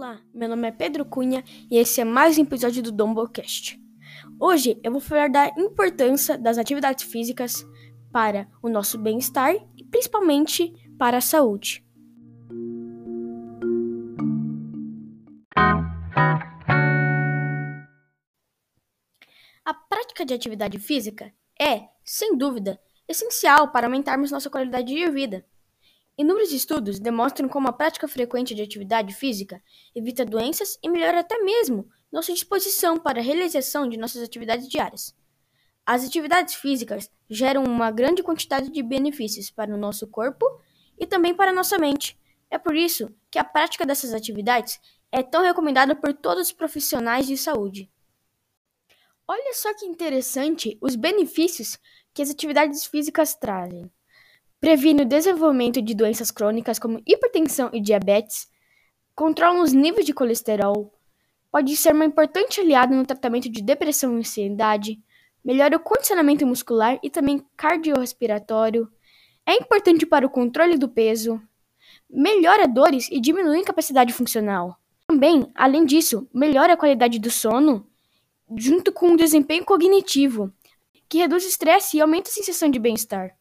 Olá, meu nome é Pedro Cunha e esse é mais um episódio do Dombocast. Hoje eu vou falar da importância das atividades físicas para o nosso bem-estar e principalmente para a saúde. A prática de atividade física é, sem dúvida, essencial para aumentarmos nossa qualidade de vida. Inúmeros estudos demonstram como a prática frequente de atividade física evita doenças e melhora até mesmo nossa disposição para a realização de nossas atividades diárias. As atividades físicas geram uma grande quantidade de benefícios para o nosso corpo e também para a nossa mente. É por isso que a prática dessas atividades é tão recomendada por todos os profissionais de saúde. Olha só que interessante os benefícios que as atividades físicas trazem. Previne o desenvolvimento de doenças crônicas como hipertensão e diabetes, controla os níveis de colesterol, pode ser uma importante aliada no tratamento de depressão e ansiedade, melhora o condicionamento muscular e também cardiorrespiratório, é importante para o controle do peso, melhora dores e diminui incapacidade funcional. Também, além disso, melhora a qualidade do sono junto com o desempenho cognitivo, que reduz o estresse e aumenta a sensação de bem-estar.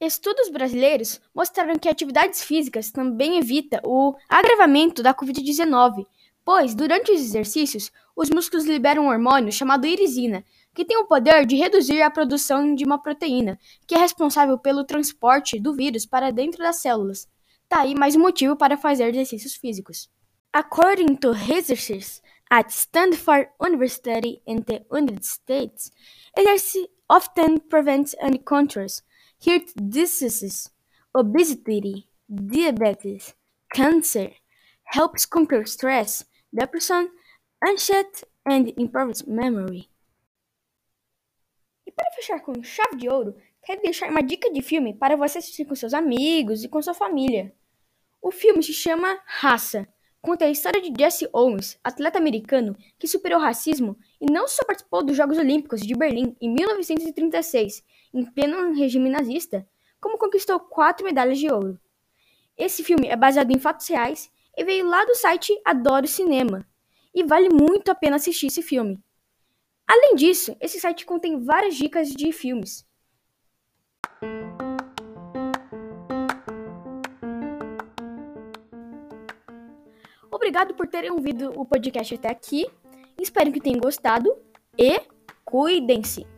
Estudos brasileiros mostraram que atividades físicas também evita o agravamento da Covid-19, pois durante os exercícios, os músculos liberam um hormônio chamado irisina, que tem o poder de reduzir a produção de uma proteína, que é responsável pelo transporte do vírus para dentro das células. Tá aí mais um motivo para fazer exercícios físicos. According to researchers, at Stanford University in the United States, exercise often prevents and controls heart diseases, obesity, diabetes, cancer, helps conquer stress, depression, anxiety, and improves memory. E para fechar com chave de ouro, quero deixar uma dica de filme para você assistir com seus amigos e com sua família. O filme se chama Raça conta a história de Jesse Owens, atleta americano que superou o racismo e não só participou dos Jogos Olímpicos de Berlim em 1936, em pleno regime nazista, como conquistou quatro medalhas de ouro. Esse filme é baseado em fatos reais e veio lá do site Adoro Cinema, e vale muito a pena assistir esse filme. Além disso, esse site contém várias dicas de filmes. Obrigado por terem ouvido o podcast até aqui. Espero que tenham gostado e cuidem-se!